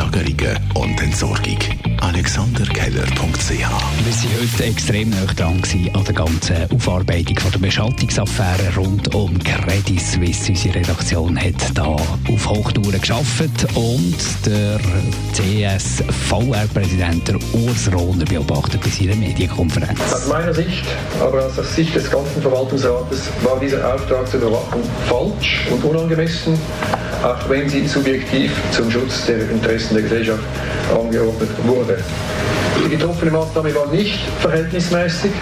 Lagerungen und Entsorgung. AlexanderKeller.ch Wir sind heute extrem nah dran an der ganzen Aufarbeitung von der Beschaltungsaffäre rund um Credit Suisse. Unsere Redaktion hat da auf Hochtouren geschafft und der CS-VR-Präsident Urs Rohner beobachtet bei seiner Medienkonferenz. Aus meiner Sicht, aber aus Sicht des ganzen Verwaltungsrates, war dieser Auftrag zur Überwachung falsch und unangemessen, auch wenn sie subjektiv zum Schutz der Interessen de Grzesiow omgeopend worden. Die getroffene Maßnahme war nicht verhältnismäßig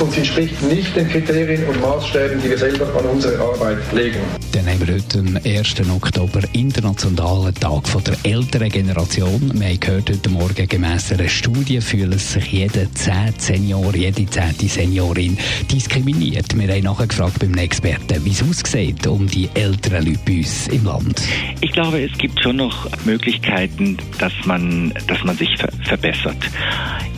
und sie entspricht nicht den Kriterien und Maßstäben, die wir selber an unsere Arbeit legen. Dann haben wir heute am 1. Oktober Internationalen Tag von der älteren Generation. Wir haben gehört heute Morgen, gemäss einer Studie fühlen sich jeder 10 Senior, jede 10. Seniorin diskriminiert. Wir haben nachher gefragt beim Experten, wie es aussieht um die älteren Leute bei uns im Land. Ich glaube, es gibt schon noch Möglichkeiten, dass man, dass man sich ver verbessert.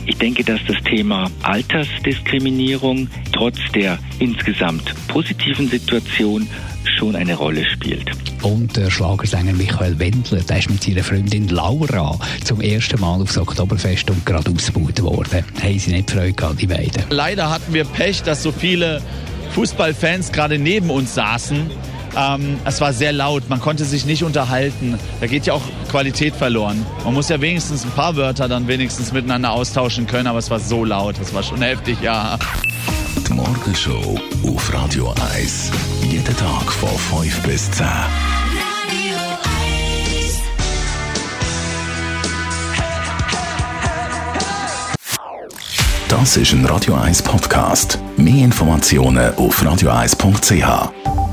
Ich denke, dass das Thema Altersdiskriminierung trotz der insgesamt positiven Situation schon eine Rolle spielt. Und der Schlagersänger Michael Wendler, der ist mit seiner Freundin Laura zum ersten Mal aufs Oktoberfest und gerade ausgebaut worden. Haben sie nicht Freude gehabt, die beiden? Leider hatten wir Pech, dass so viele Fußballfans gerade neben uns saßen. Ähm, es war sehr laut, man konnte sich nicht unterhalten. Da geht ja auch Qualität verloren. Man muss ja wenigstens ein paar Wörter dann wenigstens miteinander austauschen können, aber es war so laut, das war schon heftig, ja. Die Morgenshow auf Radio 1. Jeden Tag von 5 bis 10. Das ist ein Radio 1 Podcast. Mehr Informationen auf radio1.ch.